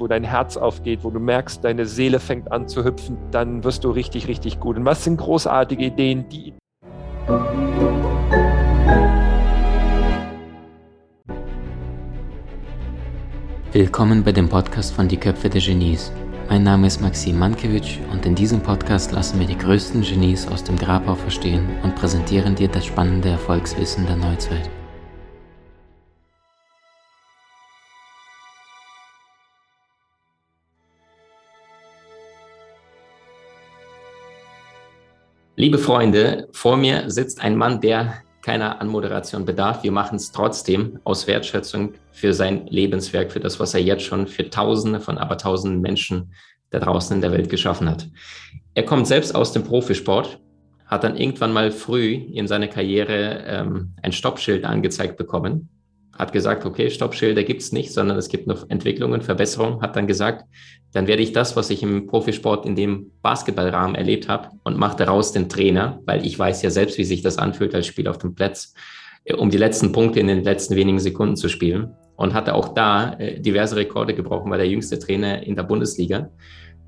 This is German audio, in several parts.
wo dein Herz aufgeht, wo du merkst, deine Seele fängt an zu hüpfen, dann wirst du richtig, richtig gut. Und was sind großartige Ideen, die Willkommen bei dem Podcast von Die Köpfe der Genies. Mein Name ist Maxim Mankewitsch und in diesem Podcast lassen wir die größten Genies aus dem Grabau verstehen und präsentieren dir das spannende Erfolgswissen der Neuzeit. Liebe Freunde, vor mir sitzt ein Mann, der keiner Anmoderation bedarf. Wir machen es trotzdem aus Wertschätzung für sein Lebenswerk, für das, was er jetzt schon für Tausende von Abertausenden Menschen da draußen in der Welt geschaffen hat. Er kommt selbst aus dem Profisport, hat dann irgendwann mal früh in seiner Karriere ähm, ein Stoppschild angezeigt bekommen hat gesagt, okay, Stoppschilder gibt es nicht, sondern es gibt noch Entwicklungen, Verbesserungen, hat dann gesagt, dann werde ich das, was ich im Profisport in dem Basketballrahmen erlebt habe und mache daraus den Trainer, weil ich weiß ja selbst, wie sich das anfühlt als Spieler auf dem Platz, äh, um die letzten Punkte in den letzten wenigen Sekunden zu spielen und hatte auch da äh, diverse Rekorde gebrochen, war der jüngste Trainer in der Bundesliga.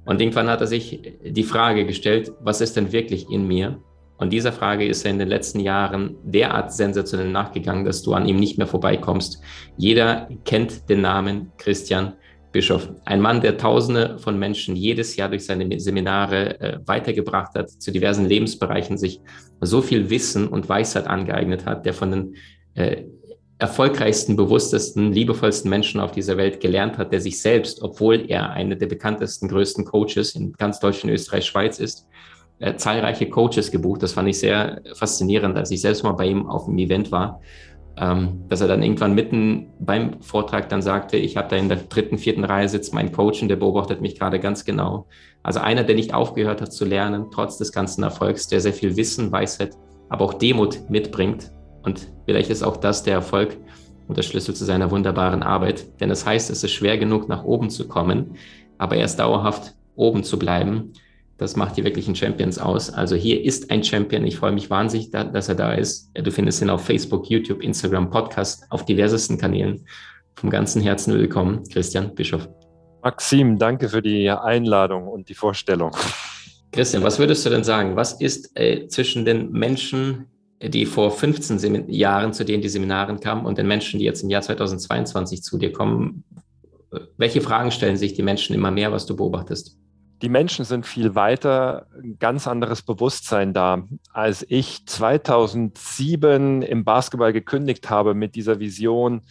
Und irgendwann hat er sich die Frage gestellt, was ist denn wirklich in mir? Und dieser Frage ist er in den letzten Jahren derart sensationell nachgegangen, dass du an ihm nicht mehr vorbeikommst. Jeder kennt den Namen Christian Bischof. Ein Mann, der Tausende von Menschen jedes Jahr durch seine Seminare äh, weitergebracht hat, zu diversen Lebensbereichen sich so viel Wissen und Weisheit angeeignet hat, der von den äh, erfolgreichsten, bewusstesten, liebevollsten Menschen auf dieser Welt gelernt hat, der sich selbst, obwohl er einer der bekanntesten, größten Coaches in ganz Deutschland, Österreich, Schweiz ist, äh, zahlreiche Coaches gebucht. Das fand ich sehr faszinierend, als ich selbst mal bei ihm auf dem Event war, ähm, dass er dann irgendwann mitten beim Vortrag dann sagte, ich habe da in der dritten, vierten Reihe sitzt mein Coach und der beobachtet mich gerade ganz genau. Also einer, der nicht aufgehört hat zu lernen, trotz des ganzen Erfolgs, der sehr viel Wissen, Weisheit, aber auch Demut mitbringt. Und vielleicht ist auch das der Erfolg und der Schlüssel zu seiner wunderbaren Arbeit. Denn es das heißt, es ist schwer genug, nach oben zu kommen, aber erst dauerhaft oben zu bleiben. Das macht die wirklichen Champions aus. Also hier ist ein Champion. Ich freue mich wahnsinnig, dass er da ist. Du findest ihn auf Facebook, YouTube, Instagram, Podcast, auf diversesten Kanälen. Vom ganzen Herzen willkommen, Christian Bischof. Maxim, danke für die Einladung und die Vorstellung. Christian, was würdest du denn sagen? Was ist äh, zwischen den Menschen, die vor 15 Semin Jahren zu denen die Seminaren kamen und den Menschen, die jetzt im Jahr 2022 zu dir kommen? Welche Fragen stellen sich die Menschen immer mehr, was du beobachtest? Die Menschen sind viel weiter, ein ganz anderes Bewusstsein da. Als ich 2007 im Basketball gekündigt habe mit dieser Vision,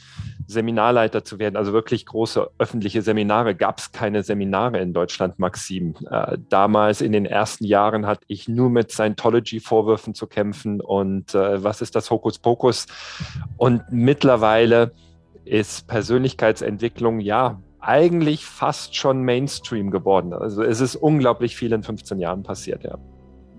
Seminarleiter zu werden, also wirklich große öffentliche Seminare, gab es keine Seminare in Deutschland, Maxim. Äh, damals in den ersten Jahren hatte ich nur mit Scientology-Vorwürfen zu kämpfen und äh, was ist das Hokuspokus? Und mittlerweile ist Persönlichkeitsentwicklung, ja, eigentlich fast schon Mainstream geworden. Also es ist unglaublich viel in 15 Jahren passiert, ja.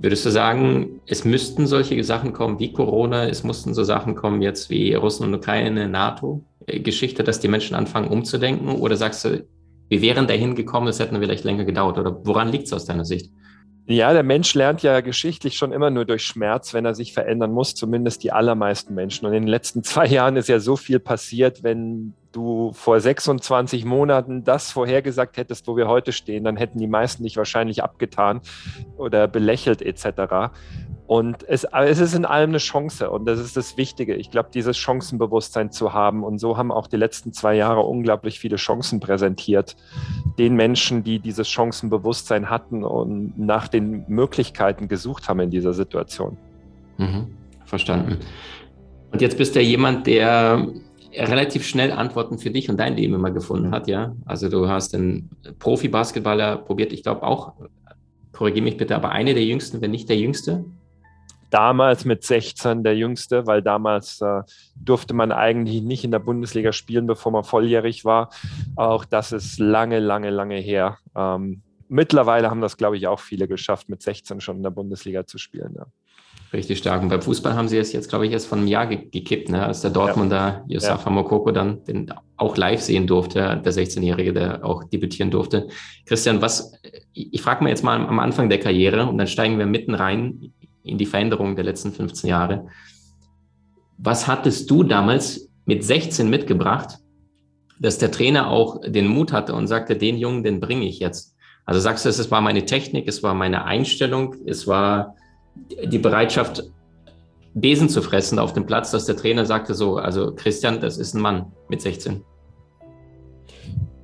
Würdest du sagen, es müssten solche Sachen kommen wie Corona, es mussten so Sachen kommen jetzt wie Russland und Ukraine, NATO-Geschichte, dass die Menschen anfangen umzudenken? Oder sagst du, wir wären dahin gekommen, es hätte vielleicht länger gedauert? Oder woran liegt es aus deiner Sicht? Ja, der Mensch lernt ja geschichtlich schon immer nur durch Schmerz, wenn er sich verändern muss, zumindest die allermeisten Menschen. Und in den letzten zwei Jahren ist ja so viel passiert, wenn du vor 26 Monaten das vorhergesagt hättest, wo wir heute stehen, dann hätten die meisten dich wahrscheinlich abgetan oder belächelt etc. Und es, es ist in allem eine Chance und das ist das Wichtige. Ich glaube, dieses Chancenbewusstsein zu haben und so haben auch die letzten zwei Jahre unglaublich viele Chancen präsentiert. Den Menschen, die dieses Chancenbewusstsein hatten und nach den Möglichkeiten gesucht haben in dieser Situation. Mhm, verstanden. Und jetzt bist du ja jemand, der relativ schnell Antworten für dich und dein Leben immer gefunden hat, ja. Also du hast einen Profi-Basketballer probiert, ich glaube auch, korrigiere mich bitte, aber eine der jüngsten, wenn nicht der jüngste. Damals mit 16 der jüngste, weil damals äh, durfte man eigentlich nicht in der Bundesliga spielen, bevor man volljährig war. Auch das ist lange, lange, lange her. Ähm, mittlerweile haben das, glaube ich, auch viele geschafft, mit 16 schon in der Bundesliga zu spielen. Ja. Richtig stark. Und beim Fußball haben sie es jetzt, glaube ich, erst von einem Jahr ge gekippt, ne? als der Dortmunder ja. Yosafa ja. Mokoko dann den auch live sehen durfte, der 16-Jährige, der auch debütieren durfte. Christian, was, ich frage mal jetzt mal am Anfang der Karriere und dann steigen wir mitten rein in die Veränderung der letzten 15 Jahre. Was hattest du damals mit 16 mitgebracht, dass der Trainer auch den Mut hatte und sagte, den Jungen, den bringe ich jetzt. Also sagst du, es war meine Technik, es war meine Einstellung, es war die Bereitschaft, Besen zu fressen auf dem Platz, dass der Trainer sagte so, also Christian, das ist ein Mann mit 16.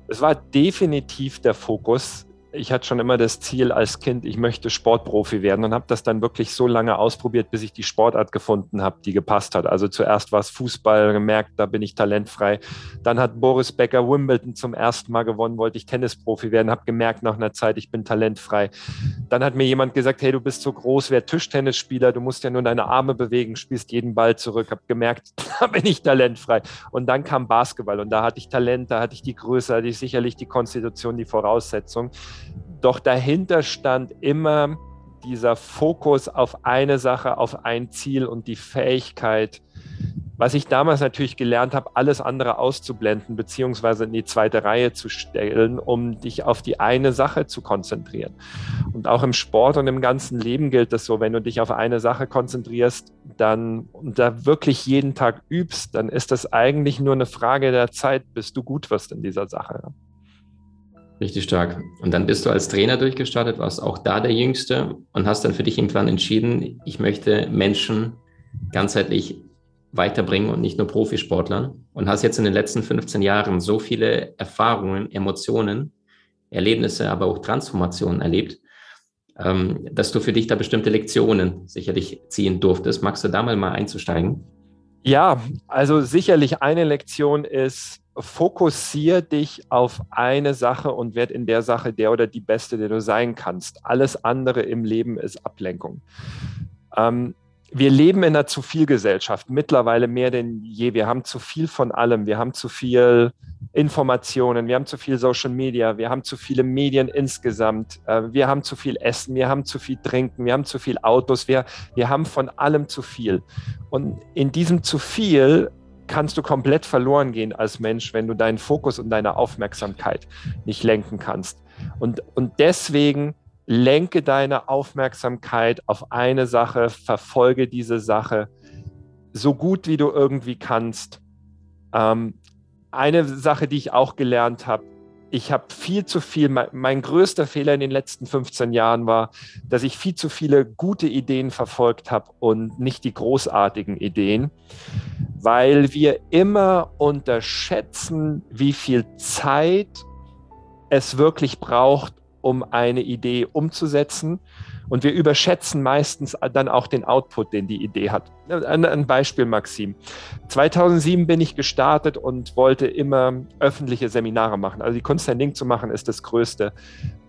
Es war definitiv der Fokus ich hatte schon immer das Ziel als Kind, ich möchte Sportprofi werden und habe das dann wirklich so lange ausprobiert, bis ich die Sportart gefunden habe, die gepasst hat. Also zuerst war es Fußball, gemerkt, da bin ich talentfrei. Dann hat Boris Becker Wimbledon zum ersten Mal gewonnen, wollte ich Tennisprofi werden, habe gemerkt nach einer Zeit, ich bin talentfrei. Dann hat mir jemand gesagt, hey, du bist so groß, wer Tischtennisspieler, du musst ja nur deine Arme bewegen, spielst jeden Ball zurück. Habe gemerkt, da bin ich talentfrei. Und dann kam Basketball und da hatte ich Talent, da hatte ich die Größe, da hatte ich sicherlich die Konstitution, die Voraussetzung. Doch dahinter stand immer dieser Fokus auf eine Sache, auf ein Ziel und die Fähigkeit, was ich damals natürlich gelernt habe, alles andere auszublenden, beziehungsweise in die zweite Reihe zu stellen, um dich auf die eine Sache zu konzentrieren. Und auch im Sport und im ganzen Leben gilt das so, wenn du dich auf eine Sache konzentrierst, dann und da wirklich jeden Tag übst, dann ist das eigentlich nur eine Frage der Zeit, bis du gut wirst in dieser Sache. Richtig stark. Und dann bist du als Trainer durchgestartet, warst auch da der Jüngste und hast dann für dich irgendwann entschieden, ich möchte Menschen ganzheitlich weiterbringen und nicht nur Profisportlern. Und hast jetzt in den letzten 15 Jahren so viele Erfahrungen, Emotionen, Erlebnisse, aber auch Transformationen erlebt, ähm, dass du für dich da bestimmte Lektionen sicherlich ziehen durftest. Magst du da mal, mal einzusteigen? Ja, also sicherlich eine Lektion ist, fokussiere dich auf eine Sache und werd in der Sache der oder die Beste, der du sein kannst. Alles andere im Leben ist Ablenkung. Ähm, wir leben in einer zu viel Gesellschaft, mittlerweile mehr denn je. Wir haben zu viel von allem. Wir haben zu viel Informationen, wir haben zu viel Social Media, wir haben zu viele Medien insgesamt, äh, wir haben zu viel Essen, wir haben zu viel Trinken, wir haben zu viel Autos, wir, wir haben von allem zu viel. Und in diesem zu viel kannst du komplett verloren gehen als Mensch, wenn du deinen Fokus und deine Aufmerksamkeit nicht lenken kannst. Und, und deswegen lenke deine Aufmerksamkeit auf eine Sache, verfolge diese Sache so gut wie du irgendwie kannst. Ähm, eine Sache, die ich auch gelernt habe, ich habe viel zu viel, mein, mein, größter Fehler in den letzten 15 Jahren war, dass ich viel zu viele gute Ideen verfolgt habe und nicht die großartigen Ideen, weil wir immer unterschätzen, wie viel Zeit es wirklich braucht, um eine Idee umzusetzen und wir überschätzen meistens dann auch den Output, den die Idee hat. Ein, Beispiel, Maxim. 2007 bin ich gestartet und wollte immer öffentliche Seminare machen. Also die Kunst, ein Ding zu machen, ist das Größte.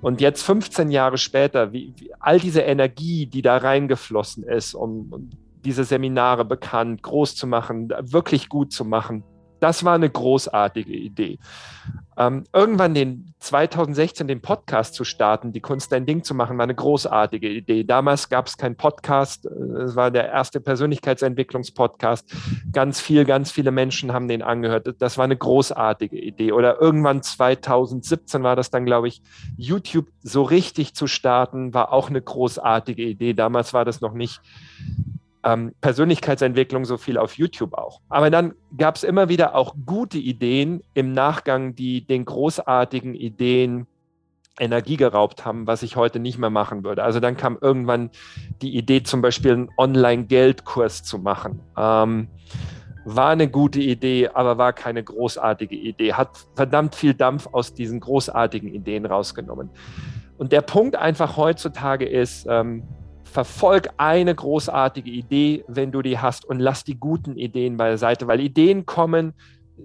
Und jetzt 15 Jahre später, wie, wie all diese Energie, die da reingeflossen ist, um, um diese Seminare bekannt, groß zu machen, wirklich gut zu machen, das war eine großartige Idee. Ähm, irgendwann den 2016 den Podcast zu starten, die Kunst ein Ding zu machen, war eine großartige Idee. Damals gab es keinen Podcast, äh, es war der erste Persönlichkeitsentwicklungspodcast. Ganz viel, ganz viele Menschen haben den angehört. Das war eine großartige Idee. Oder irgendwann 2017 war das dann, glaube ich, YouTube so richtig zu starten, war auch eine großartige Idee. Damals war das noch nicht ähm, Persönlichkeitsentwicklung so viel auf YouTube auch. Aber dann gab es immer wieder auch gute Ideen im Nachgang, die den großartigen Ideen Energie geraubt haben, was ich heute nicht mehr machen würde. Also dann kam irgendwann die Idee, zum Beispiel einen Online-Geldkurs zu machen. Ähm, war eine gute Idee, aber war keine großartige Idee. Hat verdammt viel Dampf aus diesen großartigen Ideen rausgenommen. Und der Punkt einfach heutzutage ist, ähm, verfolg eine großartige Idee, wenn du die hast, und lass die guten Ideen beiseite, weil Ideen kommen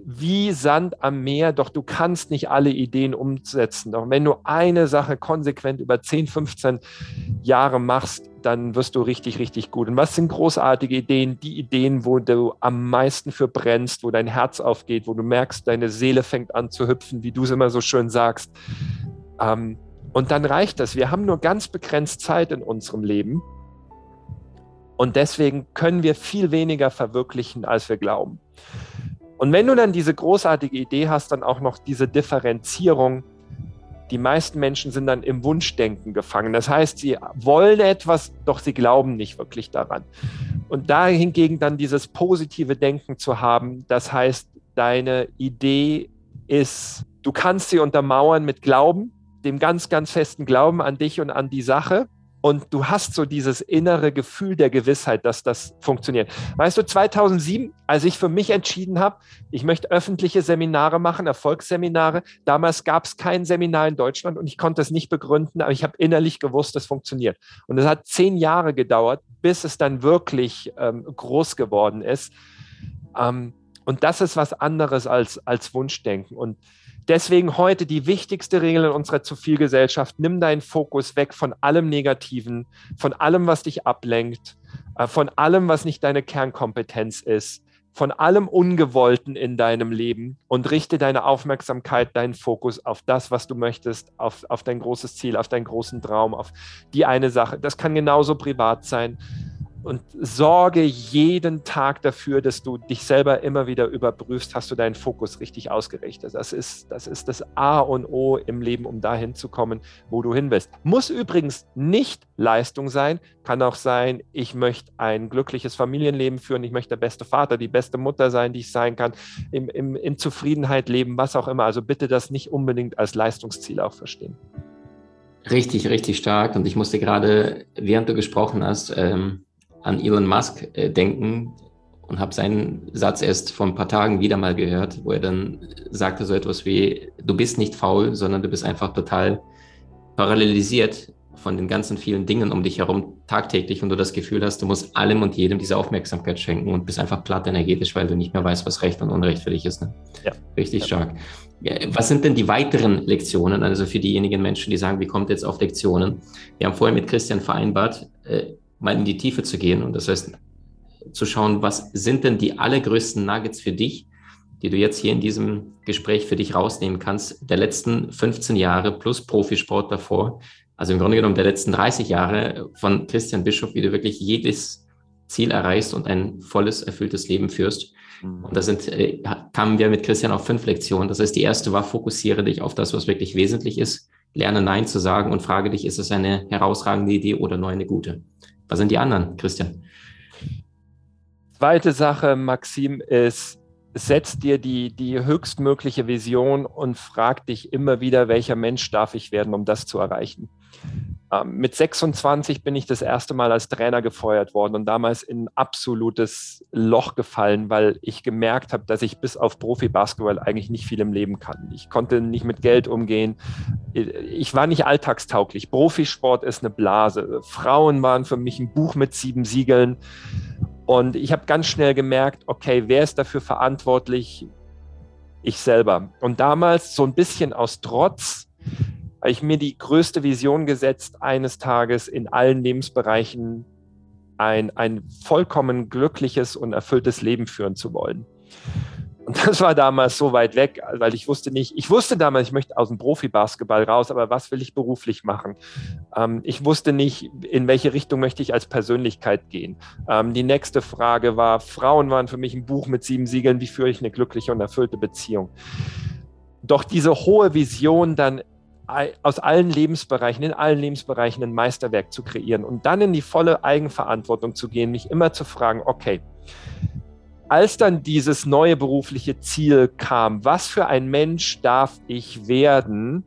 wie Sand am Meer, doch du kannst nicht alle Ideen umsetzen. Doch wenn du eine Sache konsequent über 10, 15 Jahre machst, dann wirst du richtig, richtig gut. Und was sind großartige Ideen? Die Ideen, wo du am meisten für brennst, wo dein Herz aufgeht, wo du merkst, deine Seele fängt an zu hüpfen, wie du es immer so schön sagst. Ähm, und dann reicht das. Wir haben nur ganz begrenzt Zeit in unserem Leben. Und deswegen können wir viel weniger verwirklichen, als wir glauben. Und wenn du dann diese großartige Idee hast, dann auch noch diese Differenzierung, die meisten Menschen sind dann im Wunschdenken gefangen. Das heißt, sie wollen etwas, doch sie glauben nicht wirklich daran. Und da hingegen dann dieses positive Denken zu haben, das heißt, deine Idee ist, du kannst sie untermauern mit Glauben, dem ganz, ganz festen Glauben an dich und an die Sache. Und du hast so dieses innere Gefühl der Gewissheit, dass das funktioniert. Weißt du, 2007, als ich für mich entschieden habe, ich möchte öffentliche Seminare machen, Erfolgsseminare, damals gab es kein Seminar in Deutschland und ich konnte es nicht begründen, aber ich habe innerlich gewusst, das funktioniert. Und es hat zehn Jahre gedauert, bis es dann wirklich ähm, groß geworden ist. Ähm, und das ist was anderes als, als Wunschdenken. Und Deswegen heute die wichtigste Regel in unserer zu viel Gesellschaft. Nimm deinen Fokus weg von allem Negativen, von allem, was dich ablenkt, äh, von allem, was nicht deine Kernkompetenz ist, von allem Ungewollten in deinem Leben und richte deine Aufmerksamkeit, deinen Fokus auf das, was du möchtest, auf, auf dein großes Ziel, auf deinen großen Traum, auf die eine Sache. Das kann genauso privat sein und sorge jeden Tag dafür, dass du dich selber immer wieder überprüfst, hast du deinen Fokus richtig ausgerichtet. Das ist, das ist das A und O im Leben, um dahin zu kommen, wo du hin willst. Muss übrigens nicht Leistung sein, kann auch sein, ich möchte ein glückliches Familienleben führen, ich möchte der beste Vater, die beste Mutter sein, die ich sein kann, im, im, in Zufriedenheit leben, was auch immer. Also bitte das nicht unbedingt als Leistungsziel auch verstehen. Richtig, richtig stark. Und ich musste gerade, während du gesprochen hast, ähm an Elon Musk äh, denken und habe seinen Satz erst vor ein paar Tagen wieder mal gehört, wo er dann sagte so etwas wie, du bist nicht faul, sondern du bist einfach total parallelisiert von den ganzen vielen Dingen um dich herum tagtäglich und du das Gefühl hast, du musst allem und jedem diese Aufmerksamkeit schenken und bist einfach platt energetisch, weil du nicht mehr weißt, was Recht und Unrecht für dich ist. Ne? Ja. Richtig ja. stark. Was sind denn die weiteren Lektionen, also für diejenigen Menschen, die sagen, wie kommt jetzt auf Lektionen? Wir haben vorher mit Christian vereinbart, äh, mal in die Tiefe zu gehen und das heißt zu schauen, was sind denn die allergrößten Nuggets für dich, die du jetzt hier in diesem Gespräch für dich rausnehmen kannst, der letzten 15 Jahre plus Profisport davor, also im Grunde genommen der letzten 30 Jahre von Christian Bischof, wie du wirklich jedes Ziel erreichst und ein volles, erfülltes Leben führst. Mhm. Und da sind, äh, kamen wir mit Christian auf fünf Lektionen. Das heißt, die erste war, fokussiere dich auf das, was wirklich wesentlich ist. Lerne Nein zu sagen und frage dich, ist es eine herausragende Idee oder nur eine gute? Was sind die anderen, Christian? Zweite Sache, Maxim, ist, setz dir die, die höchstmögliche Vision und frag dich immer wieder, welcher Mensch darf ich werden, um das zu erreichen. Ähm, mit 26 bin ich das erste Mal als Trainer gefeuert worden und damals in ein absolutes Loch gefallen, weil ich gemerkt habe, dass ich bis auf Profi-Basketball eigentlich nicht viel im Leben kann. Ich konnte nicht mit Geld umgehen. Ich war nicht alltagstauglich. Profisport ist eine Blase. Frauen waren für mich ein Buch mit sieben Siegeln. Und ich habe ganz schnell gemerkt, okay, wer ist dafür verantwortlich? Ich selber. Und damals so ein bisschen aus Trotz habe ich mir die größte Vision gesetzt, eines Tages in allen Lebensbereichen ein, ein vollkommen glückliches und erfülltes Leben führen zu wollen. Und das war damals so weit weg, weil ich wusste nicht, ich wusste damals, ich möchte aus dem Profibasketball raus, aber was will ich beruflich machen? Ähm, ich wusste nicht, in welche Richtung möchte ich als Persönlichkeit gehen. Ähm, die nächste Frage war, Frauen waren für mich ein Buch mit sieben Siegeln, wie führe ich eine glückliche und erfüllte Beziehung? Doch diese hohe Vision dann aus allen Lebensbereichen, in allen Lebensbereichen ein Meisterwerk zu kreieren und dann in die volle Eigenverantwortung zu gehen, mich immer zu fragen, okay, als dann dieses neue berufliche Ziel kam, was für ein Mensch darf ich werden,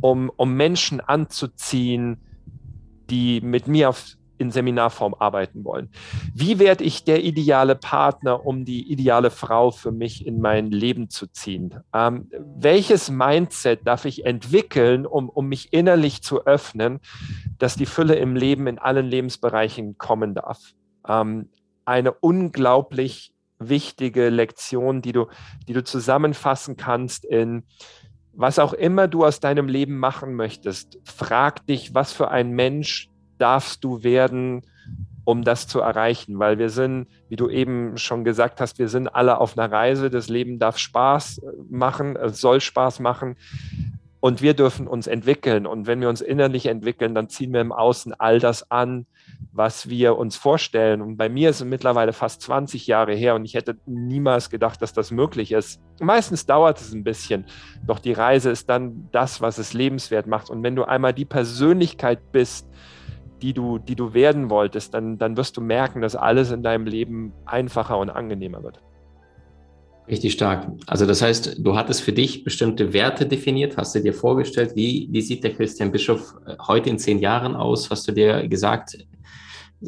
um, um Menschen anzuziehen, die mit mir auf, in Seminarform arbeiten wollen. Wie werde ich der ideale Partner, um die ideale Frau für mich in mein Leben zu ziehen? Ähm, welches Mindset darf ich entwickeln, um, um mich innerlich zu öffnen, dass die Fülle im Leben in allen Lebensbereichen kommen darf? Ähm, eine unglaublich wichtige Lektion, die du, die du zusammenfassen kannst in was auch immer du aus deinem Leben machen möchtest. Frag dich, was für ein Mensch darfst du werden, um das zu erreichen? Weil wir sind, wie du eben schon gesagt hast, wir sind alle auf einer Reise. Das Leben darf Spaß äh, machen, es soll Spaß machen. Und wir dürfen uns entwickeln. Und wenn wir uns innerlich entwickeln, dann ziehen wir im Außen all das an, was wir uns vorstellen. Und bei mir ist es mittlerweile fast 20 Jahre her und ich hätte niemals gedacht, dass das möglich ist. Meistens dauert es ein bisschen, doch die Reise ist dann das, was es lebenswert macht. Und wenn du einmal die Persönlichkeit bist, die du, die du werden wolltest, dann, dann wirst du merken, dass alles in deinem Leben einfacher und angenehmer wird. Richtig stark. Also das heißt, du hattest für dich bestimmte Werte definiert, hast du dir vorgestellt, wie, wie sieht der Christian Bischof äh, heute in zehn Jahren aus? Hast du dir gesagt,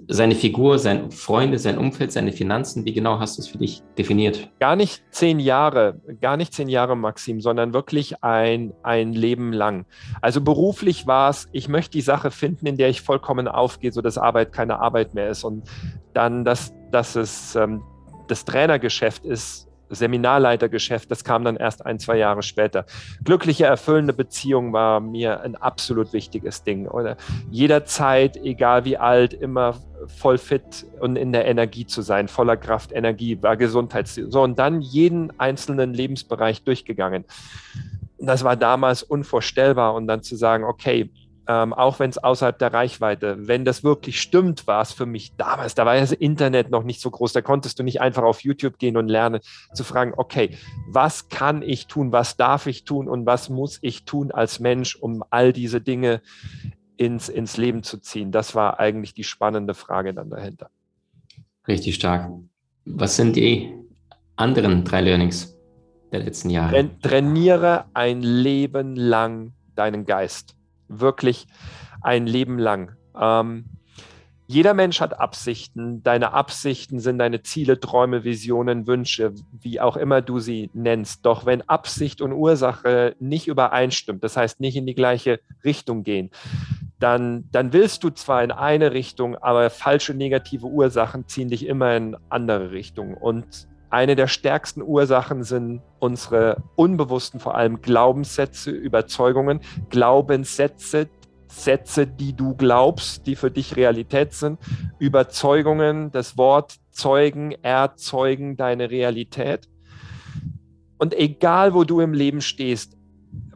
seine Figur, seine Freunde, sein Umfeld, seine Finanzen, wie genau hast du es für dich definiert? Gar nicht zehn Jahre, gar nicht zehn Jahre, Maxim, sondern wirklich ein, ein Leben lang. Also beruflich war es, ich möchte die Sache finden, in der ich vollkommen aufgehe, sodass Arbeit keine Arbeit mehr ist. Und dann, dass, dass es ähm, das Trainergeschäft ist, Seminarleitergeschäft, das kam dann erst ein, zwei Jahre später. Glückliche, erfüllende Beziehung war mir ein absolut wichtiges Ding. Oder jederzeit, egal wie alt, immer voll fit und in der Energie zu sein, voller Kraft, Energie, war Gesundheit. So, und dann jeden einzelnen Lebensbereich durchgegangen. Das war damals unvorstellbar. Und dann zu sagen, okay, ähm, auch wenn es außerhalb der Reichweite, wenn das wirklich stimmt, war es für mich damals, da war das Internet noch nicht so groß, da konntest du nicht einfach auf YouTube gehen und lernen, zu fragen, okay, was kann ich tun, was darf ich tun und was muss ich tun als Mensch, um all diese Dinge ins, ins Leben zu ziehen? Das war eigentlich die spannende Frage dann dahinter. Richtig stark. Was sind die anderen drei Learnings der letzten Jahre? Trainiere ein Leben lang deinen Geist wirklich ein Leben lang. Ähm, jeder Mensch hat Absichten. Deine Absichten sind deine Ziele, Träume, Visionen, Wünsche, wie auch immer du sie nennst. Doch wenn Absicht und Ursache nicht übereinstimmt, das heißt nicht in die gleiche Richtung gehen, dann, dann willst du zwar in eine Richtung, aber falsche negative Ursachen ziehen dich immer in andere Richtungen. Und eine der stärksten Ursachen sind unsere unbewussten, vor allem Glaubenssätze, Überzeugungen, Glaubenssätze, Sätze, die du glaubst, die für dich Realität sind, Überzeugungen, das Wort Zeugen, erzeugen deine Realität. Und egal, wo du im Leben stehst,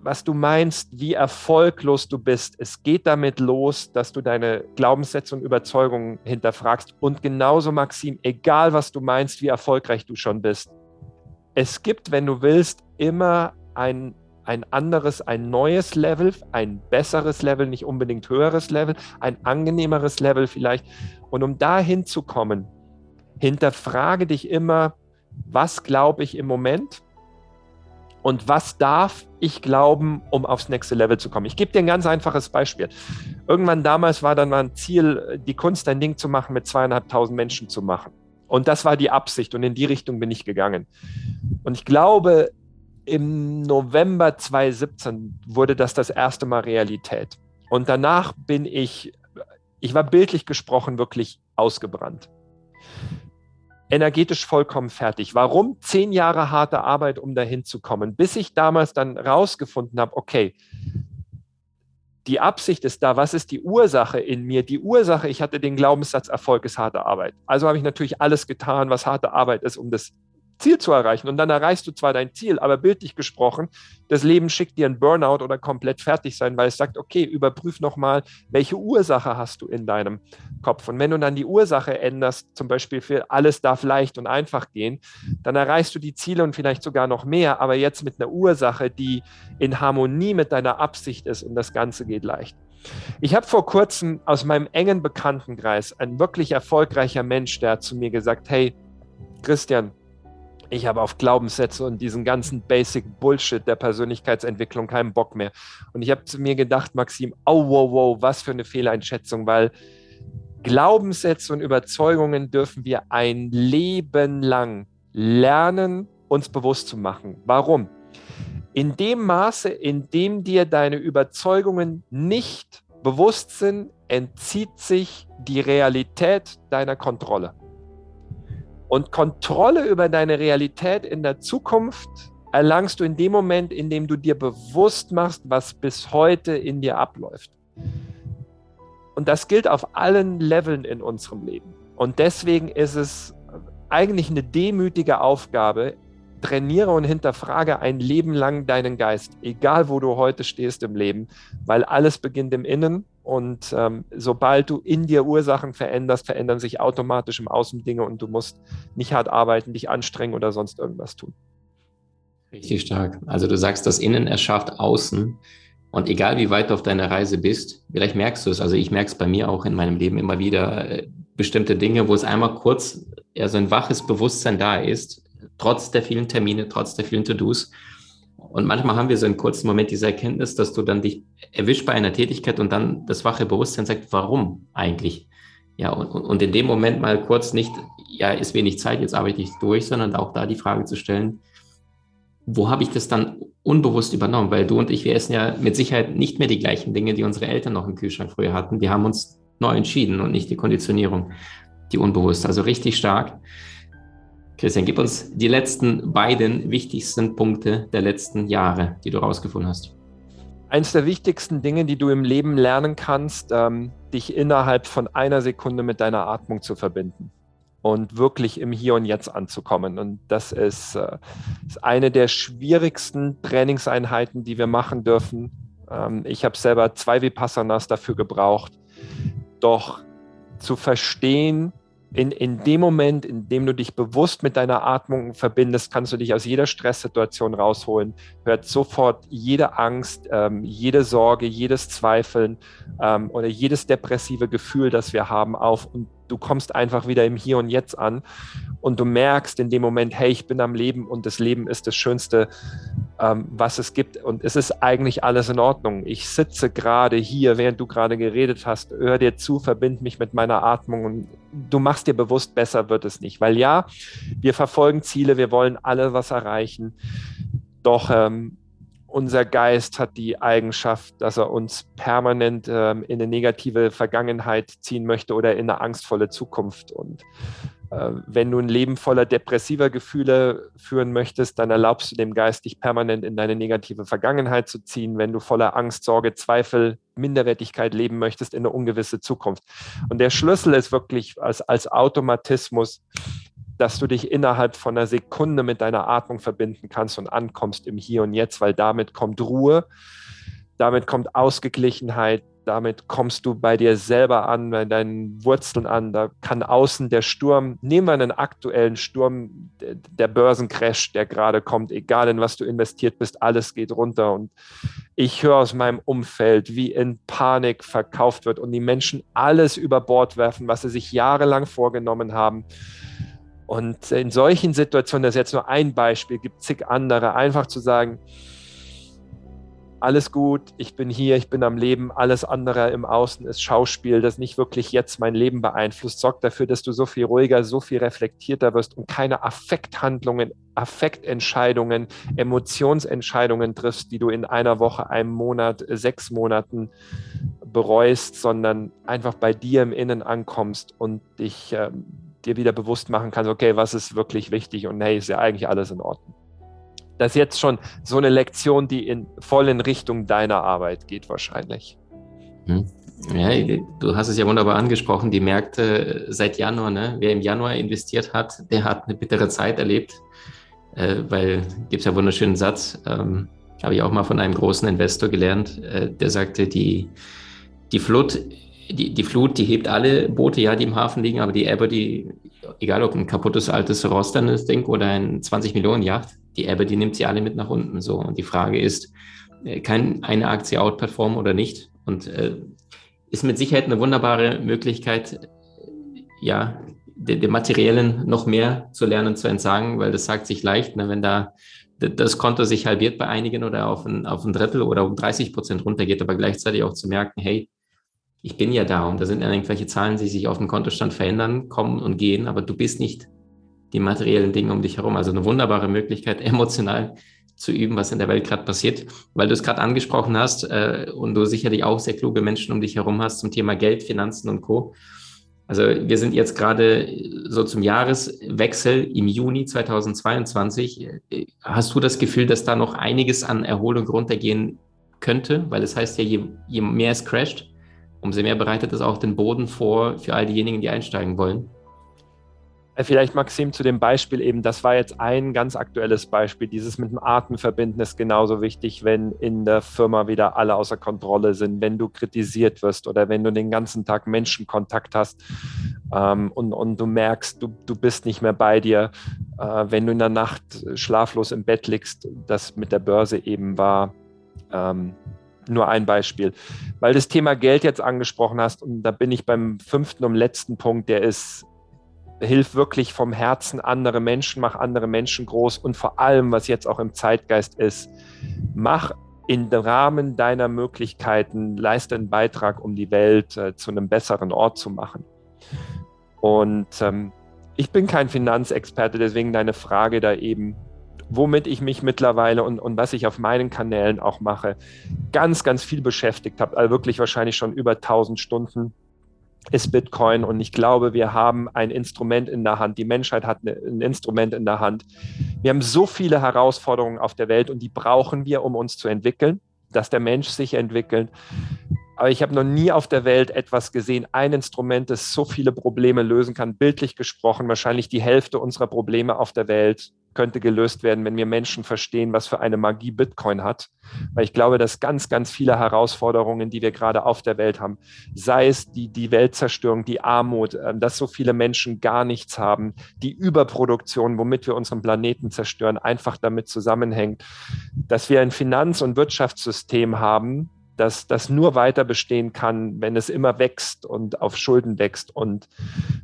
was du meinst, wie erfolglos du bist. Es geht damit los, dass du deine Glaubenssätze und Überzeugungen hinterfragst. Und genauso, Maxim, egal was du meinst, wie erfolgreich du schon bist. Es gibt, wenn du willst, immer ein, ein anderes, ein neues Level, ein besseres Level, nicht unbedingt höheres Level, ein angenehmeres Level vielleicht. Und um dahin zu kommen, hinterfrage dich immer, was glaube ich im Moment? Und was darf ich glauben, um aufs nächste Level zu kommen. Ich gebe dir ein ganz einfaches Beispiel. Irgendwann damals war dann mal ein Ziel, die Kunst ein Ding zu machen, mit zweieinhalbtausend Menschen zu machen. Und das war die Absicht und in die Richtung bin ich gegangen. Und ich glaube, im November 2017 wurde das das erste Mal Realität. Und danach bin ich, ich war bildlich gesprochen wirklich ausgebrannt energetisch vollkommen fertig. Warum? Zehn Jahre harte Arbeit, um dahin zu kommen, bis ich damals dann rausgefunden habe, okay, die Absicht ist da, was ist die Ursache in mir? Die Ursache, ich hatte den Glaubenssatz, Erfolg ist harte Arbeit. Also habe ich natürlich alles getan, was harte Arbeit ist, um das Ziel zu erreichen. Und dann erreichst du zwar dein Ziel, aber bildlich gesprochen, das Leben schickt dir einen Burnout oder komplett fertig sein, weil es sagt, okay, überprüf nochmal, welche Ursache hast du in deinem Kopf. Und wenn du dann die Ursache änderst, zum Beispiel für alles darf leicht und einfach gehen, dann erreichst du die Ziele und vielleicht sogar noch mehr, aber jetzt mit einer Ursache, die in Harmonie mit deiner Absicht ist und das Ganze geht leicht. Ich habe vor kurzem aus meinem engen Bekanntenkreis ein wirklich erfolgreicher Mensch, der hat zu mir gesagt, hey, Christian, ich habe auf Glaubenssätze und diesen ganzen Basic Bullshit der Persönlichkeitsentwicklung keinen Bock mehr. Und ich habe zu mir gedacht, Maxim, oh, wow, wow, was für eine Fehleinschätzung, weil Glaubenssätze und Überzeugungen dürfen wir ein Leben lang lernen, uns bewusst zu machen. Warum? In dem Maße, in dem dir deine Überzeugungen nicht bewusst sind, entzieht sich die Realität deiner Kontrolle. Und Kontrolle über deine Realität in der Zukunft erlangst du in dem Moment, in dem du dir bewusst machst, was bis heute in dir abläuft. Und das gilt auf allen Leveln in unserem Leben. Und deswegen ist es eigentlich eine demütige Aufgabe, trainiere und hinterfrage ein Leben lang deinen Geist, egal wo du heute stehst im Leben, weil alles beginnt im Innen und ähm, sobald du in dir Ursachen veränderst, verändern sich automatisch im Außen Dinge und du musst nicht hart arbeiten, dich anstrengen oder sonst irgendwas tun. Richtig stark. Also du sagst, das Innen erschafft Außen. Und egal wie weit du auf deiner Reise bist, vielleicht merkst du es, also ich merke es bei mir auch in meinem Leben immer wieder, äh, bestimmte Dinge, wo es einmal kurz eher so ein waches Bewusstsein da ist, trotz der vielen Termine, trotz der vielen To-Dos. Und manchmal haben wir so einen kurzen Moment diese Erkenntnis, dass du dann dich erwischt bei einer Tätigkeit und dann das wache Bewusstsein sagt, warum eigentlich? Ja, und, und in dem Moment mal kurz nicht, ja, ist wenig Zeit, jetzt arbeite ich durch, sondern auch da die Frage zu stellen, wo habe ich das dann unbewusst übernommen? Weil du und ich, wir essen ja mit Sicherheit nicht mehr die gleichen Dinge, die unsere Eltern noch im Kühlschrank früher hatten. Wir haben uns neu entschieden und nicht die Konditionierung, die unbewusst. Also richtig stark. Christian, gib uns die letzten beiden wichtigsten Punkte der letzten Jahre, die du rausgefunden hast. Eins der wichtigsten Dinge, die du im Leben lernen kannst, ähm, dich innerhalb von einer Sekunde mit deiner Atmung zu verbinden und wirklich im Hier und Jetzt anzukommen. Und das ist, äh, ist eine der schwierigsten Trainingseinheiten, die wir machen dürfen. Ähm, ich habe selber zwei Vipassanas dafür gebraucht, doch zu verstehen, in, in dem Moment, in dem du dich bewusst mit deiner Atmung verbindest, kannst du dich aus jeder Stresssituation rausholen. Hört sofort jede Angst, ähm, jede Sorge, jedes Zweifeln ähm, oder jedes depressive Gefühl, das wir haben, auf und du kommst einfach wieder im Hier und Jetzt an und du merkst in dem Moment, hey, ich bin am Leben und das Leben ist das Schönste, ähm, was es gibt und es ist eigentlich alles in Ordnung. Ich sitze gerade hier, während du gerade geredet hast, hör dir zu, verbind mich mit meiner Atmung und du machst dir bewusst, besser wird es nicht. Weil ja, wir verfolgen Ziele, wir wollen alle was erreichen, doch ähm, unser Geist hat die Eigenschaft, dass er uns permanent ähm, in eine negative Vergangenheit ziehen möchte oder in eine angstvolle Zukunft. Und wenn du ein Leben voller depressiver Gefühle führen möchtest, dann erlaubst du dem Geist, dich permanent in deine negative Vergangenheit zu ziehen. Wenn du voller Angst, Sorge, Zweifel, Minderwertigkeit leben möchtest, in eine ungewisse Zukunft. Und der Schlüssel ist wirklich als, als Automatismus dass du dich innerhalb von einer Sekunde mit deiner Atmung verbinden kannst und ankommst im Hier und Jetzt, weil damit kommt Ruhe, damit kommt Ausgeglichenheit, damit kommst du bei dir selber an, bei deinen Wurzeln an. Da kann außen der Sturm, nehmen wir einen aktuellen Sturm, der Börsencrash, der gerade kommt, egal in was du investiert bist, alles geht runter. Und ich höre aus meinem Umfeld, wie in Panik verkauft wird und die Menschen alles über Bord werfen, was sie sich jahrelang vorgenommen haben und in solchen Situationen, das ist jetzt nur ein Beispiel, gibt zig andere, einfach zu sagen, alles gut, ich bin hier, ich bin am Leben, alles andere im Außen ist Schauspiel, das nicht wirklich jetzt mein Leben beeinflusst, sorgt dafür, dass du so viel ruhiger, so viel reflektierter wirst und keine Affekthandlungen, Affektentscheidungen, Emotionsentscheidungen triffst, die du in einer Woche, einem Monat, sechs Monaten bereust, sondern einfach bei dir im Innen ankommst und dich ähm, dir wieder bewusst machen kannst, okay, was ist wirklich wichtig und hey, ist ja eigentlich alles in Ordnung. Das ist jetzt schon so eine Lektion, die in, voll in Richtung deiner Arbeit geht wahrscheinlich. Hm. Ja, du hast es ja wunderbar angesprochen, die Märkte seit Januar, ne? wer im Januar investiert hat, der hat eine bittere Zeit erlebt, äh, weil gibt es ja einen wunderschönen Satz, ähm, habe ich auch mal von einem großen Investor gelernt, äh, der sagte, die, die Flut die, die Flut, die hebt alle Boote, ja, die im Hafen liegen, aber die Ebbe, die, egal ob ein kaputtes altes rosternes Ding oder ein 20 Millionen Yacht, die Ebbe, die nimmt sie alle mit nach unten. So. Und die Frage ist, äh, kann eine Aktie outperformen oder nicht? Und äh, ist mit Sicherheit eine wunderbare Möglichkeit, ja, dem de Materiellen noch mehr zu lernen, zu entsagen, weil das sagt sich leicht, ne, wenn da das Konto sich halbiert bei einigen oder auf ein, auf ein Drittel oder um 30 Prozent runtergeht, aber gleichzeitig auch zu merken, hey, ich bin ja da und da sind irgendwelche Zahlen, die sich auf dem Kontostand verändern, kommen und gehen, aber du bist nicht die materiellen Dinge um dich herum. Also eine wunderbare Möglichkeit, emotional zu üben, was in der Welt gerade passiert, weil du es gerade angesprochen hast äh, und du sicherlich auch sehr kluge Menschen um dich herum hast zum Thema Geld, Finanzen und Co. Also wir sind jetzt gerade so zum Jahreswechsel im Juni 2022. Hast du das Gefühl, dass da noch einiges an Erholung runtergehen könnte? Weil es das heißt ja, je, je mehr es crasht, umso mehr bereitet es auch den Boden vor für all diejenigen, die einsteigen wollen. Äh, vielleicht, Maxim, zu dem Beispiel eben, das war jetzt ein ganz aktuelles Beispiel. Dieses mit dem Atmen verbinden ist genauso wichtig, wenn in der Firma wieder alle außer Kontrolle sind, wenn du kritisiert wirst oder wenn du den ganzen Tag Menschenkontakt hast ähm, und, und du merkst, du, du bist nicht mehr bei dir, äh, wenn du in der Nacht schlaflos im Bett liegst, das mit der Börse eben war. Ähm, nur ein Beispiel. Weil das Thema Geld jetzt angesprochen hast, und da bin ich beim fünften und letzten Punkt, der ist hilf wirklich vom Herzen andere Menschen, mach andere Menschen groß und vor allem, was jetzt auch im Zeitgeist ist, mach im Rahmen deiner Möglichkeiten, leiste einen Beitrag, um die Welt äh, zu einem besseren Ort zu machen. Und ähm, ich bin kein Finanzexperte, deswegen deine Frage da eben, womit ich mich mittlerweile und, und was ich auf meinen Kanälen auch mache, ganz, ganz viel beschäftigt habe, also wirklich wahrscheinlich schon über 1000 Stunden ist Bitcoin. Und ich glaube, wir haben ein Instrument in der Hand. Die Menschheit hat ein Instrument in der Hand. Wir haben so viele Herausforderungen auf der Welt und die brauchen wir, um uns zu entwickeln, dass der Mensch sich entwickelt. Aber ich habe noch nie auf der Welt etwas gesehen, ein Instrument, das so viele Probleme lösen kann, bildlich gesprochen, wahrscheinlich die Hälfte unserer Probleme auf der Welt könnte gelöst werden, wenn wir Menschen verstehen, was für eine Magie Bitcoin hat. Weil ich glaube, dass ganz, ganz viele Herausforderungen, die wir gerade auf der Welt haben, sei es die, die Weltzerstörung, die Armut, ähm, dass so viele Menschen gar nichts haben, die Überproduktion, womit wir unseren Planeten zerstören, einfach damit zusammenhängt, dass wir ein Finanz- und Wirtschaftssystem haben, das, das nur weiter bestehen kann, wenn es immer wächst und auf Schulden wächst. Und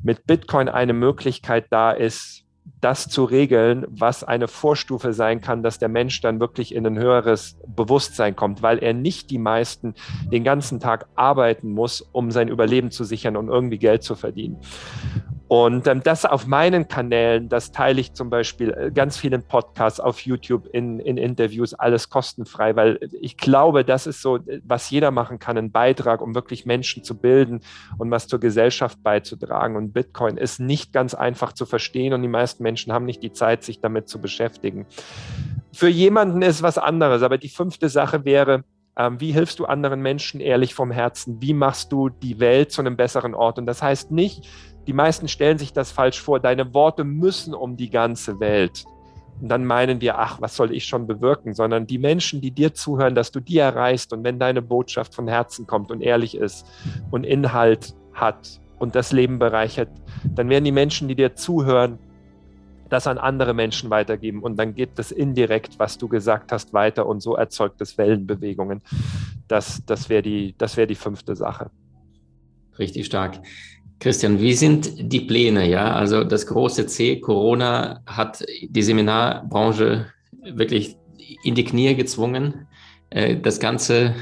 mit Bitcoin eine Möglichkeit da ist, das zu regeln, was eine Vorstufe sein kann, dass der Mensch dann wirklich in ein höheres Bewusstsein kommt, weil er nicht die meisten den ganzen Tag arbeiten muss, um sein Überleben zu sichern und irgendwie Geld zu verdienen. Und ähm, das auf meinen Kanälen, das teile ich zum Beispiel äh, ganz vielen Podcasts auf YouTube, in, in Interviews, alles kostenfrei, weil ich glaube, das ist so, was jeder machen kann, ein Beitrag, um wirklich Menschen zu bilden und was zur Gesellschaft beizutragen. Und Bitcoin ist nicht ganz einfach zu verstehen und die meisten Menschen haben nicht die Zeit, sich damit zu beschäftigen. Für jemanden ist was anderes, aber die fünfte Sache wäre, ähm, wie hilfst du anderen Menschen ehrlich vom Herzen? Wie machst du die Welt zu einem besseren Ort? Und das heißt nicht, die meisten stellen sich das falsch vor. Deine Worte müssen um die ganze Welt. Und dann meinen wir, ach, was soll ich schon bewirken? Sondern die Menschen, die dir zuhören, dass du die erreichst und wenn deine Botschaft von Herzen kommt und ehrlich ist und Inhalt hat und das Leben bereichert, dann werden die Menschen, die dir zuhören, das an andere Menschen weitergeben und dann geht das indirekt, was du gesagt hast, weiter und so erzeugt es Wellenbewegungen. Das, das wäre die, wär die fünfte Sache. Richtig stark. Christian, wie sind die Pläne? Ja, also das große C, Corona, hat die Seminarbranche wirklich in die Knie gezwungen. Äh, das Ganze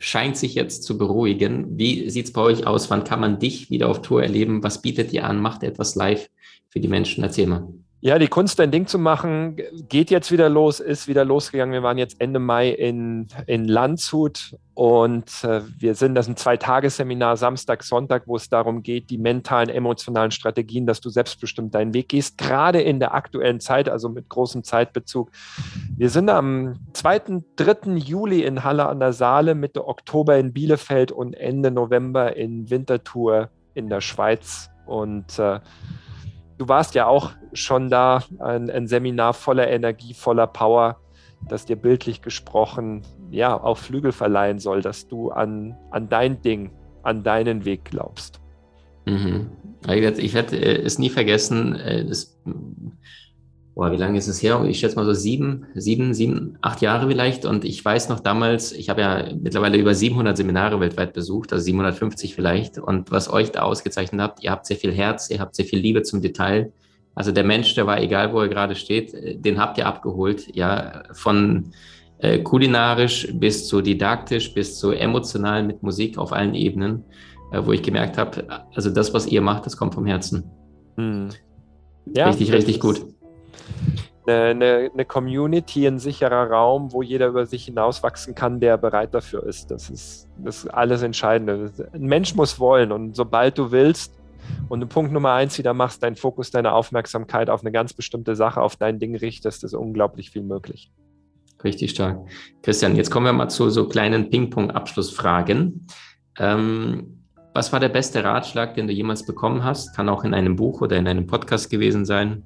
scheint sich jetzt zu beruhigen. Wie sieht es bei euch aus? Wann kann man dich wieder auf Tour erleben? Was bietet ihr an? Macht etwas live für die Menschen? Erzähl mal. Ja, die Kunst, ein Ding zu machen, geht jetzt wieder los, ist wieder losgegangen. Wir waren jetzt Ende Mai in, in Landshut und äh, wir sind, das ist ein Zweitagesseminar, Samstag, Sonntag, wo es darum geht, die mentalen, emotionalen Strategien, dass du selbstbestimmt deinen Weg gehst, gerade in der aktuellen Zeit, also mit großem Zeitbezug. Wir sind am 2., 3. Juli in Halle an der Saale, Mitte Oktober in Bielefeld und Ende November in Winterthur in der Schweiz und äh, du warst ja auch schon da, ein, ein, Seminar voller Energie, voller Power, das dir bildlich gesprochen ja auch Flügel verleihen soll, dass du an, an dein Ding, an deinen Weg glaubst. Mhm. Ich werde äh, es nie vergessen, äh, das boah, wie lange ist es her? Ich schätze mal so sieben, sieben, sieben, acht Jahre vielleicht. Und ich weiß noch damals, ich habe ja mittlerweile über 700 Seminare weltweit besucht, also 750 vielleicht. Und was euch da ausgezeichnet habt, ihr habt sehr viel Herz, ihr habt sehr viel Liebe zum Detail. Also der Mensch, der war egal, wo er gerade steht, den habt ihr abgeholt, ja, von äh, kulinarisch bis zu didaktisch, bis zu emotional mit Musik auf allen Ebenen, äh, wo ich gemerkt habe, also das, was ihr macht, das kommt vom Herzen. Hm. Ja, richtig, richtig gut eine, eine, Community, ein sicherer Raum, wo jeder über sich hinauswachsen kann, der bereit dafür ist. Das ist, das ist alles Entscheidende. Ein Mensch muss wollen und sobald du willst und Punkt Nummer eins wieder machst, deinen Fokus, deine Aufmerksamkeit auf eine ganz bestimmte Sache, auf dein Ding richtest, ist unglaublich viel möglich. Richtig stark. Christian, jetzt kommen wir mal zu so kleinen Ping-Pong-Abschlussfragen. Ähm, was war der beste Ratschlag, den du jemals bekommen hast? Kann auch in einem Buch oder in einem Podcast gewesen sein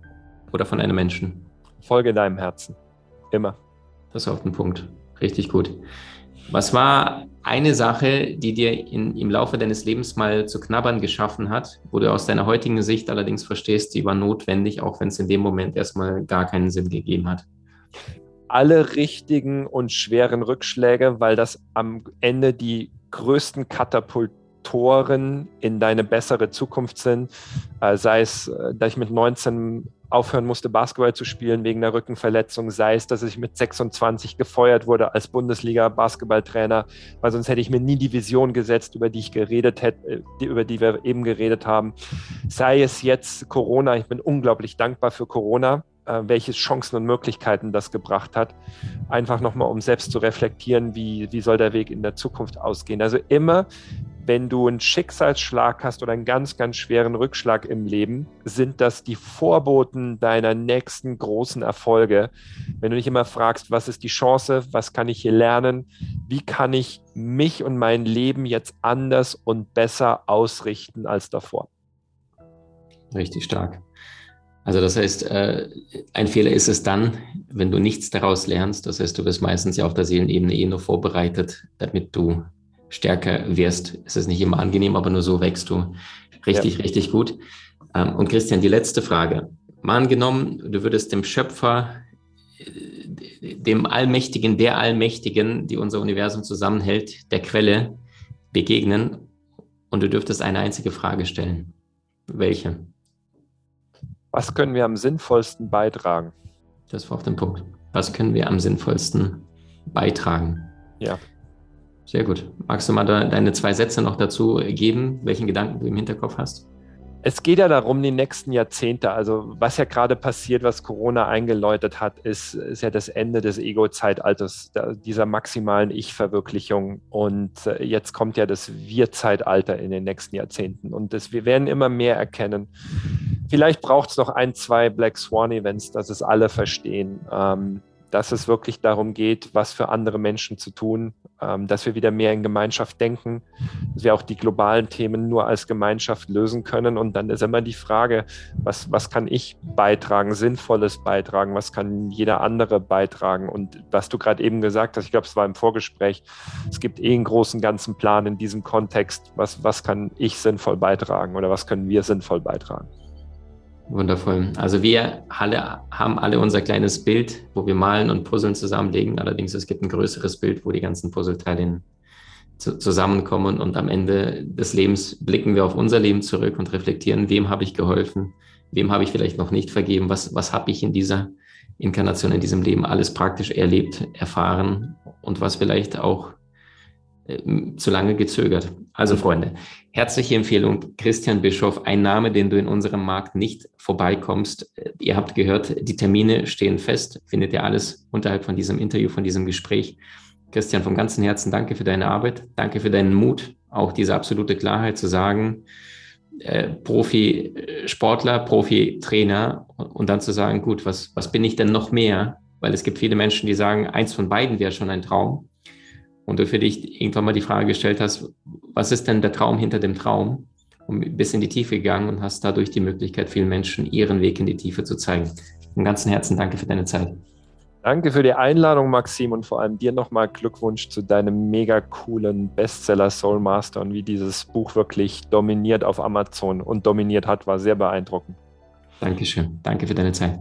oder von einem Menschen? Folge deinem Herzen. Immer. Das ist auf den Punkt. Richtig gut. Was war eine Sache, die dir in, im Laufe deines Lebens mal zu knabbern geschaffen hat, wo du aus deiner heutigen Sicht allerdings verstehst, die war notwendig, auch wenn es in dem Moment erstmal gar keinen Sinn gegeben hat? Alle richtigen und schweren Rückschläge, weil das am Ende die größten Katapult Motoren in deine bessere Zukunft sind. Äh, sei es, äh, dass ich mit 19 aufhören musste, Basketball zu spielen wegen der Rückenverletzung, sei es, dass ich mit 26 gefeuert wurde als Bundesliga-Basketballtrainer, weil sonst hätte ich mir nie die Vision gesetzt, über die ich geredet hätte, über die wir eben geredet haben. Sei es jetzt Corona, ich bin unglaublich dankbar für Corona, äh, welche Chancen und Möglichkeiten das gebracht hat. Einfach nochmal, um selbst zu reflektieren, wie, wie soll der Weg in der Zukunft ausgehen. Also immer, wenn du einen Schicksalsschlag hast oder einen ganz, ganz schweren Rückschlag im Leben, sind das die Vorboten deiner nächsten großen Erfolge. Wenn du dich immer fragst, was ist die Chance, was kann ich hier lernen, wie kann ich mich und mein Leben jetzt anders und besser ausrichten als davor. Richtig stark. Also das heißt, äh, ein Fehler ist es dann, wenn du nichts daraus lernst. Das heißt, du wirst meistens ja auf der Seelenebene eh nur vorbereitet, damit du stärker wirst. Es ist nicht immer angenehm, aber nur so wächst du richtig, ja. richtig gut. Ähm, und Christian, die letzte Frage. Mal angenommen, du würdest dem Schöpfer, äh, dem Allmächtigen, der Allmächtigen, die unser Universum zusammenhält, der Quelle begegnen und du dürftest eine einzige Frage stellen. Welche? Was können wir am sinnvollsten beitragen? Das war auf den Punkt. Was können wir am sinnvollsten beitragen? Ja. Sehr gut. Magst du mal da deine zwei Sätze noch dazu geben, welchen Gedanken du im Hinterkopf hast? Es geht ja darum, die nächsten Jahrzehnte, also was ja gerade passiert, was Corona eingeläutet hat, ist, ist ja das Ende des Ego-Zeitalters, dieser maximalen Ich-Verwirklichung. Und äh, jetzt kommt ja das Wir-Zeitalter in den nächsten Jahrzehnten. Und das, wir werden immer mehr erkennen. Vielleicht braucht es noch ein, zwei Black Swan-Events, dass es alle verstehen. Ähm, dass es wirklich darum geht, was für andere Menschen zu tun, ähm, dass wir wieder mehr in Gemeinschaft denken, dass wir auch die globalen Themen nur als Gemeinschaft lösen können. Und dann ist immer die Frage, was, was kann ich beitragen, Sinnvolles beitragen, was kann jeder andere beitragen. Und was du gerade eben gesagt hast, ich glaube, es war im Vorgespräch, es gibt eh einen großen ganzen Plan in diesem Kontext, was, was kann ich sinnvoll beitragen oder was können wir sinnvoll beitragen. Wundervoll. Also wir alle haben alle unser kleines Bild, wo wir malen und puzzeln zusammenlegen. Allerdings es gibt ein größeres Bild, wo die ganzen Puzzleteile zu, zusammenkommen und am Ende des Lebens blicken wir auf unser Leben zurück und reflektieren, wem habe ich geholfen, wem habe ich vielleicht noch nicht vergeben, was, was habe ich in dieser Inkarnation, in diesem Leben alles praktisch erlebt, erfahren und was vielleicht auch äh, zu lange gezögert. Also Freunde, herzliche Empfehlung, Christian Bischof, ein Name, den du in unserem Markt nicht vorbeikommst. Ihr habt gehört, die Termine stehen fest, findet ihr alles unterhalb von diesem Interview, von diesem Gespräch. Christian, vom ganzen Herzen danke für deine Arbeit, danke für deinen Mut, auch diese absolute Klarheit zu sagen, äh, Profi-Sportler, Profi-Trainer und dann zu sagen, gut, was, was bin ich denn noch mehr? Weil es gibt viele Menschen, die sagen, eins von beiden wäre schon ein Traum und du für dich irgendwann mal die Frage gestellt hast, was ist denn der Traum hinter dem Traum? Und bist in die Tiefe gegangen und hast dadurch die Möglichkeit, vielen Menschen ihren Weg in die Tiefe zu zeigen. Von ganzem Herzen danke für deine Zeit. Danke für die Einladung, Maxim, und vor allem dir nochmal Glückwunsch zu deinem mega coolen Bestseller Soul Master und wie dieses Buch wirklich dominiert auf Amazon und dominiert hat, war sehr beeindruckend. Dankeschön. Danke für deine Zeit.